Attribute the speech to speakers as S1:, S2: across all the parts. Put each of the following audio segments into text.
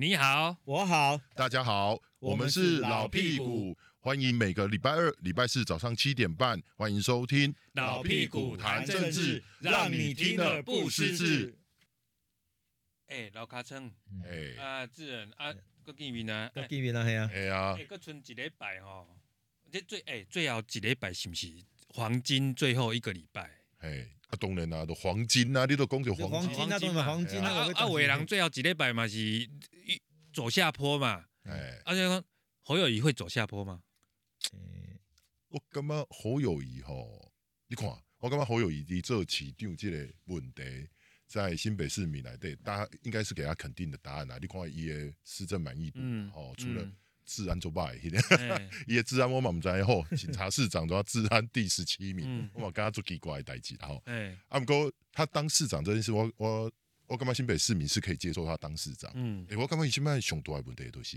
S1: 你好，
S2: 我好，
S3: 大家好，我们是老屁股，欢迎每个礼拜二、礼拜四早上七点半，欢迎收听
S1: 老屁股谈政治，
S3: 让你听得不失智。
S1: 哎，老卡称，
S3: 哎。
S1: 啊，智仁啊，搁见面啊，
S2: 搁见面啊，系啊，
S3: 系啊，
S1: 哎，搁剩一礼拜吼，这最哎最后一礼拜是不是黄金最后一个礼拜？
S3: 哎，啊，当然啦，都黄金啊，你都讲就黄金，
S2: 那都是黄金，
S1: 啊啊，伟人最后一礼拜嘛是走下坡嘛，
S3: 哎，
S1: 而且讲侯友谊会走下坡吗？
S3: 我感觉侯友谊吼，你看，我感觉侯友谊的这市长这个问题。在新北市民来对，大家应该是给他肯定的答案啊！你看伊的施政满意度，哦，除了治安做败，伊个治安我嘛毋知吼，警察市长都要治安第十七名，我嘛感觉做奇怪的代志，然后，啊，毋过他当市长这件事，我我我感觉新北市民是可以接受他当市长，嗯，诶，我感觉伊现在上大问题就是，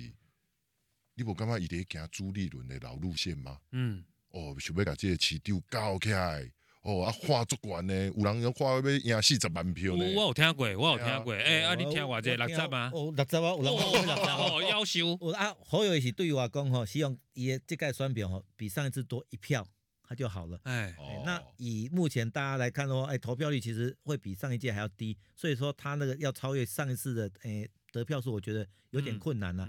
S3: 你无感觉伊在行朱立伦的老路线吗？嗯，哦，想要甲即个市长搞起来。哦，啊，画足悬呢，有人要画要赢四十万票呢。
S1: 我有听过，我有听过。诶，啊，你听话这六十吗？
S2: 哦，六十啊，有人讲六十
S1: 哦，夭寿。
S2: 啊，好友宜是对我讲吼，希望伊个这届选票吼比上一次多一票，他就好了。哎，那以目前大家来看的话，哎，投票率其实会比上一届还要低，所以说他那个要超越上一次的诶得票数，我觉得有点困难了。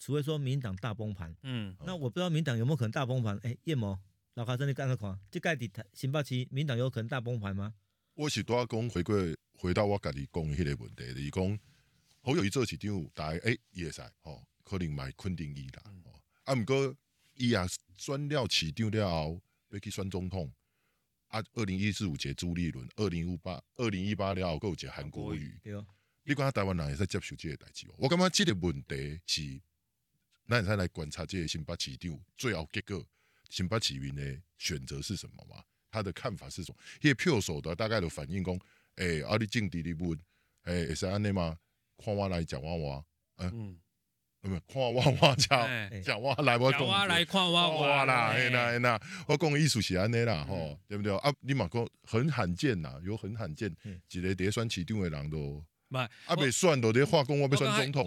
S2: 除非说民进党大崩盘。嗯。那我不知道民进党有没有可能大崩盘？哎，叶某。老卡生你干个看，即届伫新北市民党有可能大崩盘吗？
S3: 我是多讲回归回到我家己讲的迄个问题，就是讲好友一做市长，大概诶，伊会使吼，可能买肯定伊啦。哦，啊，毋过伊也选了市长了后，要去选总统。啊，二零一四有一个朱立伦，二零一八二零一八了后，搁有一个韩国瑜。对哦，你讲台湾人会使接受这个代志？我感觉即个问题是，咱会使来观察这个新北市长最后结果。新北市民的选择是什么嘛？他的看法是什么？因为票数的大概的反应讲，诶、欸，啊，你政治的问，诶、欸，会使安尼吗？看我来讲我我，嗯，嗯，唔，看我我讲讲我来我讲，
S1: 我来看我我
S3: 啦，哎那哎那，我讲意思是安尼啦，吼，对不对？啊，你嘛讲很罕见呐，有很罕见，一个得选市长的人都，唔，啊，未选都得化工，我要
S1: 选总统。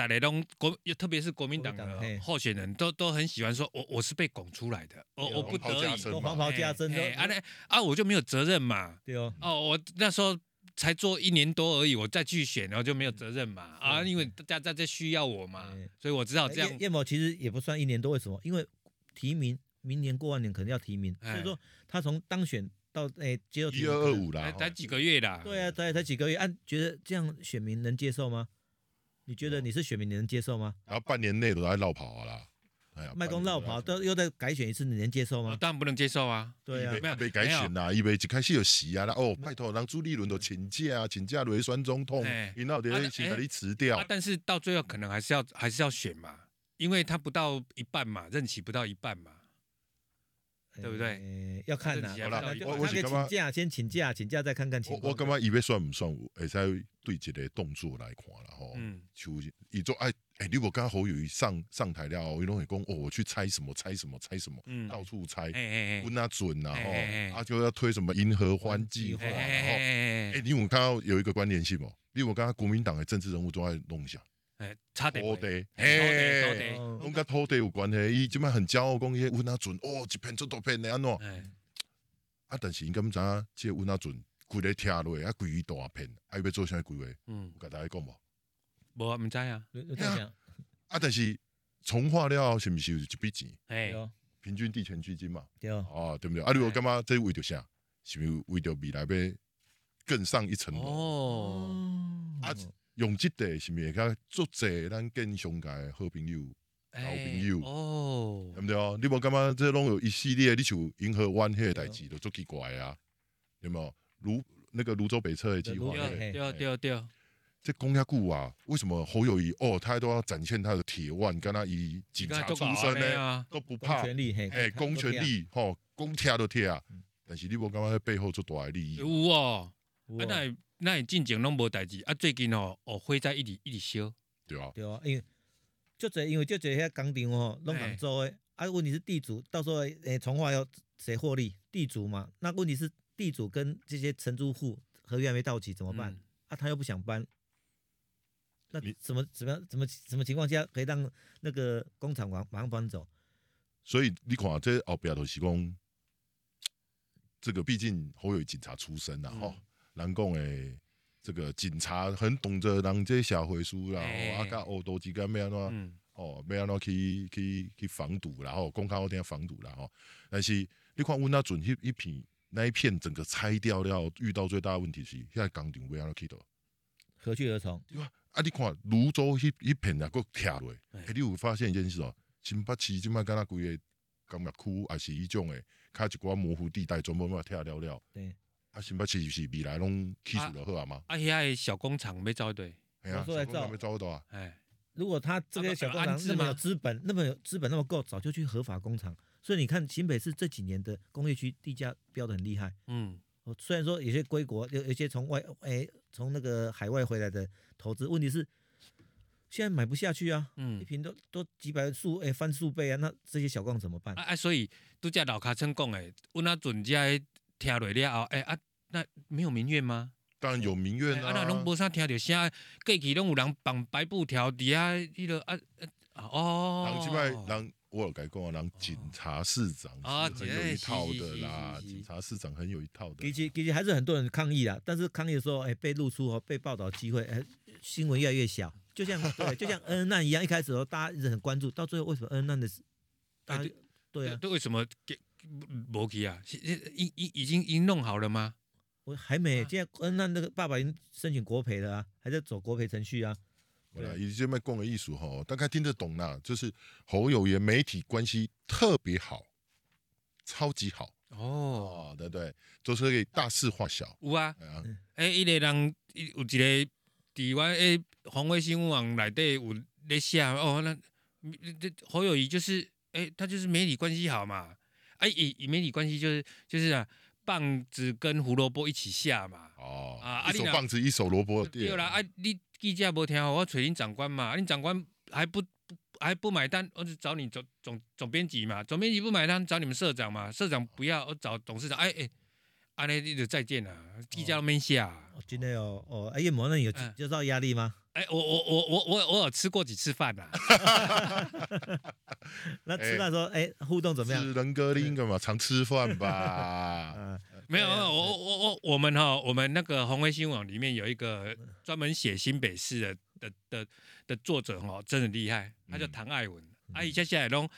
S1: 大家都国，特别是国民党的候选人都都很喜欢说，我我是被拱出来的，我我不得已，
S2: 黄袍加身，
S1: 啊那啊我就没有责任嘛，
S2: 对哦，
S1: 哦我那时候才做一年多而已，我再去选，然后就没有责任嘛，啊因为大家在需要我嘛，所以我知道这样。
S2: 叶某其实也不算一年多，为什么？因为提名明年过完年肯定要提名，所以说他从当选到诶接受提名，
S3: 一二二五啦，
S1: 才几个月啦，
S2: 对啊，才才几个月，按觉得这样选民能接受吗？你觉得你是选民，你能接受吗？
S3: 然后半年内都在绕跑啦，
S2: 哎呀，麦公绕跑都又再改选一次，你能接受吗？
S1: 当然不能接受啊！
S2: 对啊，
S3: 没被改选啦，以为一开始有死啊，哦，拜托，让朱立伦都请假啊，请假来选总统，然后得先把你辞掉。
S1: 但是到最后可能还是要还是要选嘛，因为他不到一半嘛，任期不到一半嘛。对不对？
S2: 要看呐。好了，我我请假，先请假，请假再看看情况。
S3: 我感觉伊要算唔算？会使对这个动作来看了吼。嗯。就伊做哎哎，你我刚侯友宜上上台了，伊拢会讲哦，我去猜什么猜什么猜什么，嗯，到处猜，哎哎哎，问他准呐吼，啊就要推什么银河欢计划，然后哎，你有看到有一个关联性不？你我刚刚国民党的政治人物都在弄一下。
S1: 哎，差地。
S3: 土地，哎，拢甲土地有关系。伊即摆很骄傲，讲伊温阿准，哦，一片做大片的安怎？啊，但是伊敢知影，即个温阿准规个听落，啊，规大片，啊，要做啥规划？嗯，甲大家讲无？
S1: 无啊，毋知啊。
S3: 啊，但是从化了，是毋是有一笔钱？哎，平均地权基金嘛。对哦，对不对？啊，你有感觉这为着啥？是毋是为着未来要更上一层楼？哦，啊。用即个是毋是会较足济咱跟商界好朋友、老朋友，哦，对不对？你无感觉这拢有一系列，你像银河湾迄个代志都足奇怪啊？有没有？芦那个泸州北侧的计划，
S1: 对对对对，
S3: 这讲遐久啊？为什么侯友谊哦，他都要展现他的铁腕，跟他以警察出身呢，都不怕，哎，公权力，吼，公贴都贴啊。但是你无感觉背后做大的利益？
S1: 有哦，那。那你进前拢无代志，啊，最近哦，哦，火灾一直一直烧，
S3: 对啊，
S2: 对啊，因为就这，因为就这些工厂哦，拢广州诶，啊，问题是地主到时候诶，从化要谁获利？地主嘛，那问题是地主跟这些承租户合约还没到期怎么办？嗯、啊，他又不想搬，那什么怎么样？怎么什么情况下可以让那个工厂往马上搬走？
S3: 所以你看这后边都是讲，这个毕竟侯友警察出身呐，吼，人讲诶，这个警察很懂得人这社会书啦，啊，甲恶斗之间要安怎，哦，要安怎去去去防堵，然后公开好听防堵啦，吼。但是你看，阮那阵迄一片那一片整个拆掉了，遇到最大的问题是，现在工厂要安怎去倒？
S2: 何去何从？
S3: 啊！你看泸州迄一片啊，搁拆落，哎，你有发现一件事哦？新北市即摆敢若规个工业区，也是迄种诶，较一寡模糊地带，全部嘛拆了了。对，啊，新北市是未来拢起诉了好啊嘛？
S1: 啊，遐小工厂要走对，
S3: 哎呀，小工厂要走倒啊！哎，
S2: 如果他这个小工厂那么有资本，那么有资本那么够，早就去合法工厂。所以你看新北市这几年的工业区地价飙得很厉害。嗯。虽然说有些归国，有有些从外哎从那个海外回来的投资，问题是现在买不下去啊，嗯，一坪都都几百数哎翻数倍啊，那这些小工怎么办？
S1: 啊，所以都叫老卡称讲哎，我那准家听落了后，哎啊，那没有民怨吗？
S3: 当然有民怨啊，
S1: 啊那拢无啥听到声，过去拢有人绑白布条底下迄个啊啊哦，
S3: 人即摆人。我有改过啊，让警察市长是很有一套的啦，警察市长很有一套的。
S2: 其实其实还是很多人抗议啦，但是抗议的时候，哎，被露出和被报道机会，哎，新闻越来越小。就像对，就像恩恩案一样，一开始的时候大家一直很关注，到最后为什么恩恩案的事？对对啊，
S1: 都为什么给没去啊？已已已经已经弄好了吗？
S2: 我还没，现在恩恩案那个爸爸已经申请国赔了啊，还在走国赔程序啊。
S3: 对啦，以这么讲的艺术哈，大概听得懂啦。就是侯友谊媒体关系特别好，超级好哦，对对，就是可以大事化小。
S1: 有啊，哎，一个人有一个台湾哎，紘威新闻网内底有咧写哦，那这侯友谊就是哎，他就是媒体关系好嘛，哎，以以媒体关系就是就是啊，棒子跟胡萝卜一起下嘛。
S3: 哦啊，一手棒子一手萝卜。
S1: 对啦，啊你。记者无听好，我找恁长官嘛，恁长官还不不还不买单，我就找你总总总编辑嘛，总编辑不买单，找你们社长嘛，社长不要，我找董事长，哎哎，安尼你就再见了，记者都没下。
S2: 真的哦，哦，哎叶某那有有造压力吗？
S1: 哎，我我我我我我有吃过几次饭呐。
S2: 那吃饭时候，哎，互动怎么样？
S3: 是人格另一个嘛，常吃饭吧。
S1: 没有，我我我我们哈，我们那个红威新闻网里面有一个专门写新北市的的的的作者哈，真的厉害，他叫唐爱文。啊，伊接下来拢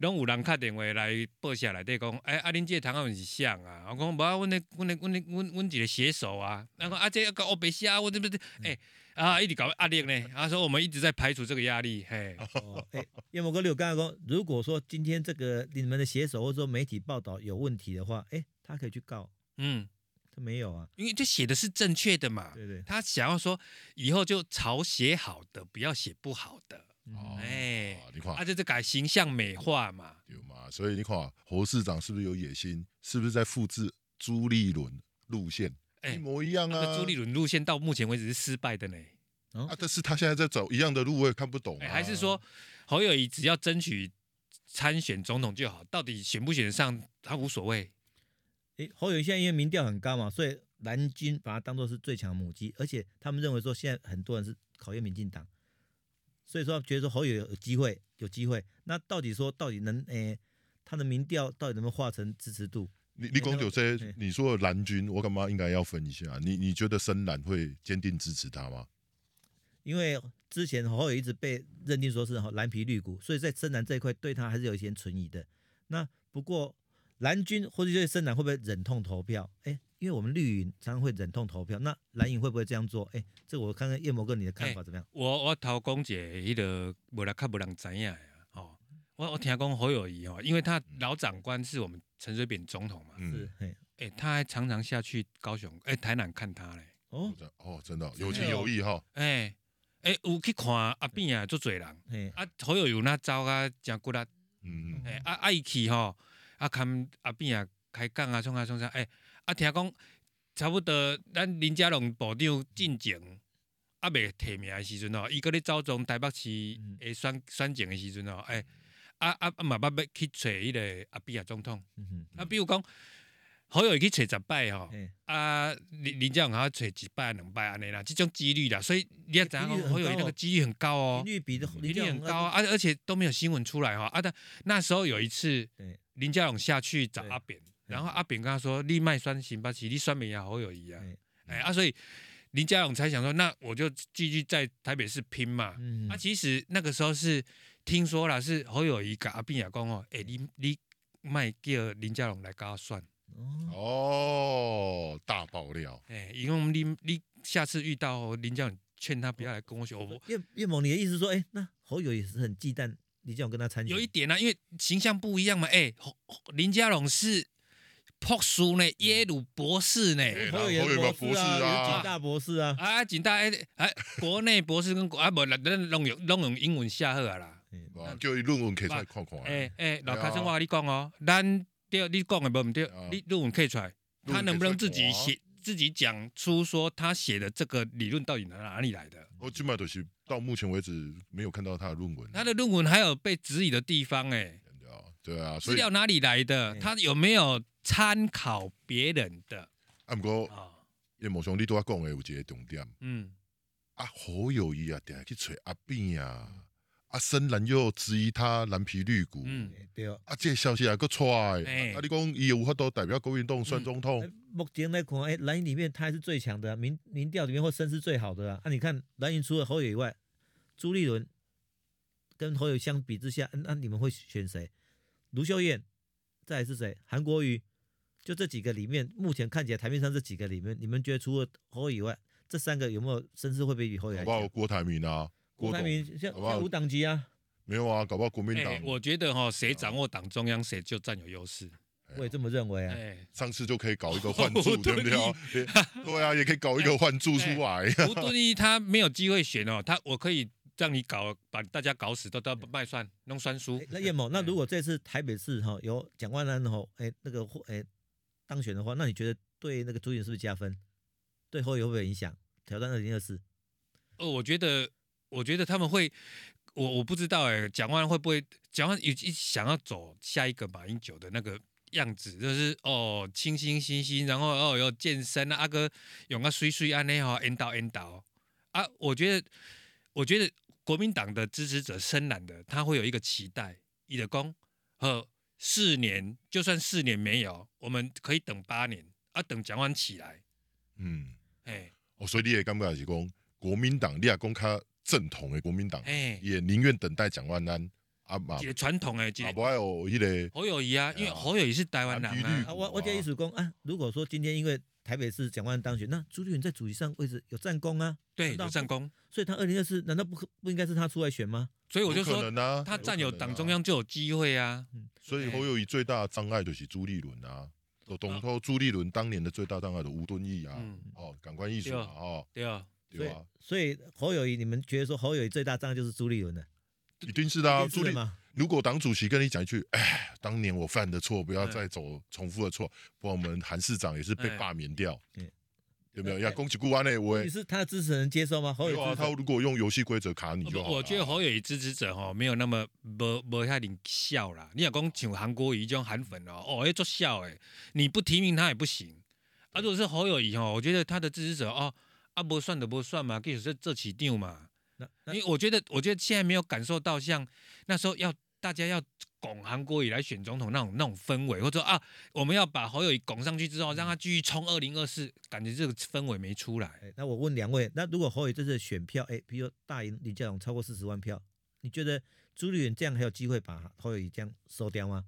S1: 拢有人打电话来报下来，对讲，哎，阿恁这个唐爱文是像啊？我讲，无啊，阮咧阮咧阮咧阮阮几个写手啊，然后啊，这个我白写，我这不是，哎啊，一直搞压力呢。他说我们一直在排除这个压力，嘿。
S2: 哎，叶某哥，你有刚才说，如果说今天这个你们的写手或者说媒体报道有问题的话，哎。他可以去告，嗯，他没有啊，
S1: 因为这写的是正确的嘛，
S2: 对对，
S1: 他想要说以后就朝写好的，不要写不好的，哦，哎，你看，他就是改形象美化嘛，
S3: 对嘛，所以你看侯市长是不是有野心？是不是在复制朱立伦路线？一模一样啊，
S1: 朱立伦路线到目前为止是失败的呢，
S3: 啊，但是他现在在走一样的路，我也看不懂，
S1: 还是说侯友谊只要争取参选总统就好，到底选不选得上他无所谓。
S2: 侯友谊现在因为民调很高嘛，所以蓝军把他当做是最强母鸡，而且他们认为说现在很多人是考验民进党，所以说觉得说侯友有机会，有机会。那到底说到底能诶、欸，他的民调到底能不能化成支持度？
S3: 你你讲有些你说的蓝军，我干嘛应该要分一下？你你觉得深蓝会坚定支持他吗？
S2: 因为之前侯友一直被认定说是蓝皮绿骨，所以在深蓝这一块对他还是有一些存疑的。那不过。蓝军或者这些深蓝会不会忍痛投票？哎，因为我们绿营常常会忍痛投票，那蓝营会不会这样做？哎，这我看看叶某哥你的看法怎么样？
S1: 我我投公姐，迄个无人较无人知影啊。哦，我我听讲侯友谊哦，因为他老长官是我们陈水扁总统嘛，
S2: 是，
S1: 哎，他还常常下去高雄，哎，台南看他嘞。
S3: 哦，哦，真的有情有义哈。
S1: 哎，哎，有去看阿扁啊，足侪人。啊，侯友谊那招啊，真骨力。嗯嗯。哎，啊啊伊去吼。啊，看阿扁啊，开讲啊，创啊创啥？哎，啊，听讲差不多，咱林佳龙部长进前，啊，未提名的时阵哦，伊搁咧走从台北市诶选选前的时阵哦，哎，啊啊啊，嘛捌要去找迄个阿扁啊总统。啊，比如讲，好友宜去找十摆吼，啊林林佳龙还要找一摆两摆安尼啦，即种几率啦，所以你要知影好友宜那个几率很高哦，
S2: 几率比
S1: 比率很高啊，而而且都没有新闻出来哈，啊但那时候有一次林佳龙下去找阿扁，然后阿扁跟他说你卖酸行吧，其实你酸民也侯友谊啊，哎啊所以。林佳勇才想说，那我就继续在台北市拼嘛。嗯、啊，其实那个时候是听说了，是侯友谊跟阿扁也讲哦，哎、欸，你你卖叫林佳勇来跟他算。
S3: 哦，大爆料。
S1: 哎、欸，因为你你下次遇到林佳勇，劝他不要来跟我学。
S2: 叶叶某，你的意思说，哎、欸，那侯友也是很忌惮林佳勇跟他参选？
S1: 有一点啊，因为形象不一样嘛。哎、欸，林佳勇是。博士呢，耶鲁博士呢，
S2: 侯友宜博士啊，警大博士啊，
S1: 啊，警大哎哎，国内博士跟国啊不，咱拢用拢用英文写好啊啦，
S3: 叫伊论文可以出来看看。
S1: 哎哎，老卡生我跟你讲哦，咱对，你讲的无毋对，你论文可以出来，他能不能自己写，自己讲出说他写的这个理论到底哪里来的？
S3: 我起码都是到目前为止没有看到他的论文，
S1: 他的论文还有被质疑的地方哎，
S3: 对啊，
S1: 资料哪里来的？他有没有？参考别人的，
S3: 啊，不过叶某兄，你都要讲的有一个重点，嗯，啊，侯友谊啊，定去找阿扁啊，啊，深蓝又质疑他蓝皮绿骨，嗯，对啊，啊，这个消息还搁出来，啊，你讲伊有法度代表国民党选总统？
S2: 目前来看，哎，蓝营里面他还是最强的，民民调里面或声势最好的啊。啊，你看蓝营除了侯友以外，朱立伦跟侯友相比之下，那你们会选谁？卢秀燕，再来是谁？韩国瑜。就这几个里面，目前看起来台面上这几个里面，你们觉得除了侯以外，这三个有没有声势会比侯友宜？
S3: 好不好？郭台铭啊，
S2: 郭台铭像像无党籍啊，
S3: 没有啊，搞不好国民党、欸。
S1: 我觉得哈，谁掌握党中央，谁就占有优势。
S2: 我也这么认为啊。
S1: 欸、
S3: 上次就可以搞一个 换柱，对不对？对啊，也可以搞一个换柱出来。
S1: 吴敦义他没有机会选哦，他我可以让你搞，把大家搞死，都都卖蒜弄酸书。
S2: 欸、那叶某，那如果这次台北市哈有蒋万安哈，哎、欸、那个哎。欸当选的话，那你觉得对那个朱立伦是不是加分？对后有没有影响？挑战二零二四？
S1: 哦，我觉得，我觉得他们会，我我不知道哎，蒋万会不会？蒋万有一想要走下一个马英九的那个样子，就是哦，清新新新，然后哦要健身啊，阿哥用个水水安内哈，引导引导啊，我觉得，我觉得国民党的支持者深蓝的，他会有一个期待，一个功和。四年，就算四年没有，我们可以等八年啊，等蒋万起来。嗯，哎嘿，
S3: 哦，所以你也感觉是讲国民党，你也讲较正统的国民党，哎，也宁愿等待蒋万安啊嘛。一个传统的，啊，不还有迄个
S1: 侯友谊啊，因为侯友谊是台湾人啊。
S2: 啊我我这意思讲啊，如果说今天因为台北市蒋万安当选，那朱立伦在主席上位置有战功啊，
S1: 对，有战功，
S2: 所以他二零二四难道不不应该是他出来选吗？
S1: 所以我就说，他占有党中央就有机会啊。
S3: 所以侯友谊最大的障碍就是朱立伦啊。我懂说朱立伦当年的最大障碍的吴敦义啊。哦，感官艺术啊。哦，
S1: 对啊，
S2: 对啊。所以侯友谊，你们觉得说侯友谊最大障碍就是朱立伦的？
S3: 一定是的啊。朱立伦，如果党主席跟你讲一句，哎，当年我犯的错，不要再走重复的错，不然我们韩市长也是被罢免掉。有没有要攻击国安呢？我
S2: 你是他的支持人接受吗？侯友宜
S3: 他如果用游戏规则卡你就好，
S1: 我觉得侯友谊支持者哦没有那么不不太灵笑啦。你要讲像韩国瑜这种韩粉哦，哦，要做笑哎，你不提名他也不行。啊，如果是侯友谊哦，我觉得他的支持者哦，啊不算的不算嘛，可以说这起定嘛。因为我觉得，我觉得现在没有感受到像那时候要大家要。拱韩国瑜来选总统那种那种氛围，或者说啊，我们要把侯友宜拱上去之后，让他继续冲二零二四，感觉这个氛围没出来。
S2: 欸、那我问两位，那如果侯友宜这次选票，哎、欸，比如大赢林佳龙超过四十万票，你觉得朱立伦这样还有机会把侯友宜这样收掉吗？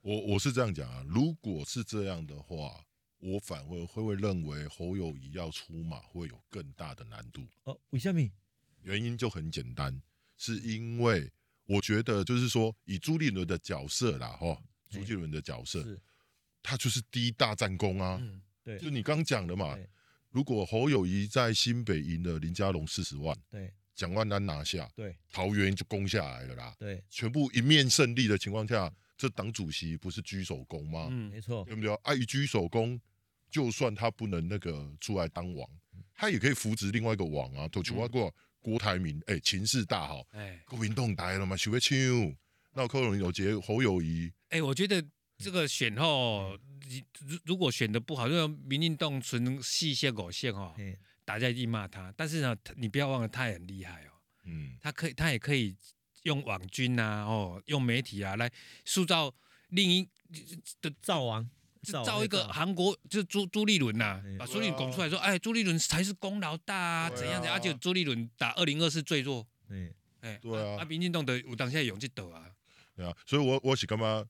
S3: 我我是这样讲啊，如果是这样的话，我反而会会认为侯友宜要出马会有更大的难度。
S2: 哦，为什么？
S3: 原因就很简单，是因为。我觉得就是说，以朱立伦的角色啦，哈，朱立伦的角色，他就是第一大战功啊。对，就你刚讲的嘛。如果侯友谊在新北赢了林佳龙四十万，对，蒋万安拿下，对，桃园就攻下来了啦。对，全部一面胜利的情况下，这党主席不是居首功吗？嗯，没错，对不对？啊，一居首功，就算他不能那个出来当王，他也可以扶植另外一个王啊，都求过。郭台铭，哎、欸，情势大好，哎、欸，国民党来了嘛，想要抢，那柯文有结侯友谊，
S1: 哎、欸，我觉得这个选后，如如果选的不好，就民进党存细线狗线哦，大家一定骂他。但是呢，你不要忘了，他也很厉害哦。嗯，他可以，他也可以用网军呐、啊，哦，用媒体啊来塑造另一的
S2: 灶王，
S1: 造一个韩国就是朱朱立伦呐，把朱立伦拱出来说，哎，朱立伦才是功劳大啊，怎样怎样，而且朱立伦打二零二四最弱。
S3: 嗯，哎，对啊，
S1: 啊，民进党的有当下勇气斗啊。
S3: 对啊，所以我我是干嘛？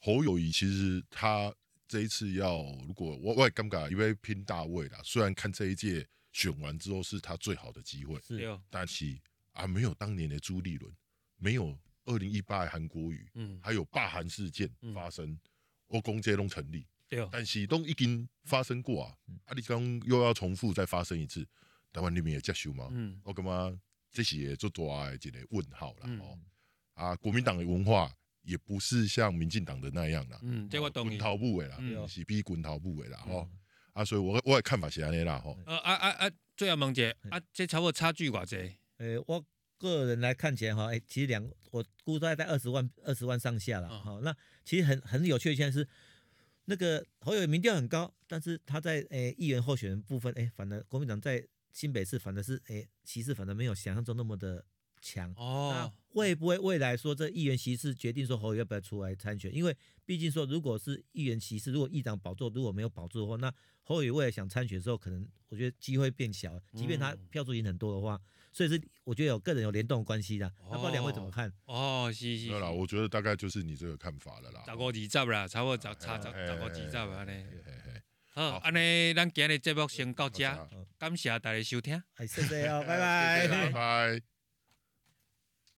S3: 侯友谊其实他这一次要，如果我我也尴尬，因为拼大位啦。虽然看这一届选完之后是他最好的机会，
S1: 是，
S3: 但是啊，没有当年的朱立伦，没有二零一八的韩国瑜，嗯，还有罢韩事件发生，我公这都成立，对，但是都已经发生过啊，啊，你刚又要重复再发生一次，台湾人民也接受吗，嗯，我感觉这些做大的一个问号了哦，啊，国民党的文化。也不是像民进党的那样啦，
S1: 嗯，这我懂你。
S3: 滚头部的啦，是比滚头部的啦，吼。啊，所以我我的看法是安尼啦，吼。
S1: 呃啊啊啊，最后问一下，啊，这差不多差距偌济？
S2: 诶，我个人来看起来哈，诶，其实两，我估大概在二十万二十万上下了，哈，那其实很很有趣的现在是，那个侯友宜民调很高，但是他在诶议员候选人部分，诶，反而国民党在新北市反而是诶其实反而没有想象中那么的。强哦，那会不会未来说这议员席次决定说侯友要不要出来参选？因为毕竟说，如果是议员席次，如果议长宝座如果没有保住的话，那侯友未来想参选的时候，可能我觉得机会变小。即便他票数已经很多的话，所以是我觉得有个人有联动关系的。那不知道两位怎么看？
S1: 哦，是是。
S3: 对了，我觉得大概就是你这个看法了啦。
S1: 十五二十啦，差不多差差十五二十安尼。好，安尼咱今日节目先到这，感谢大家收听。
S2: 谢谢哦，拜拜，
S3: 拜拜。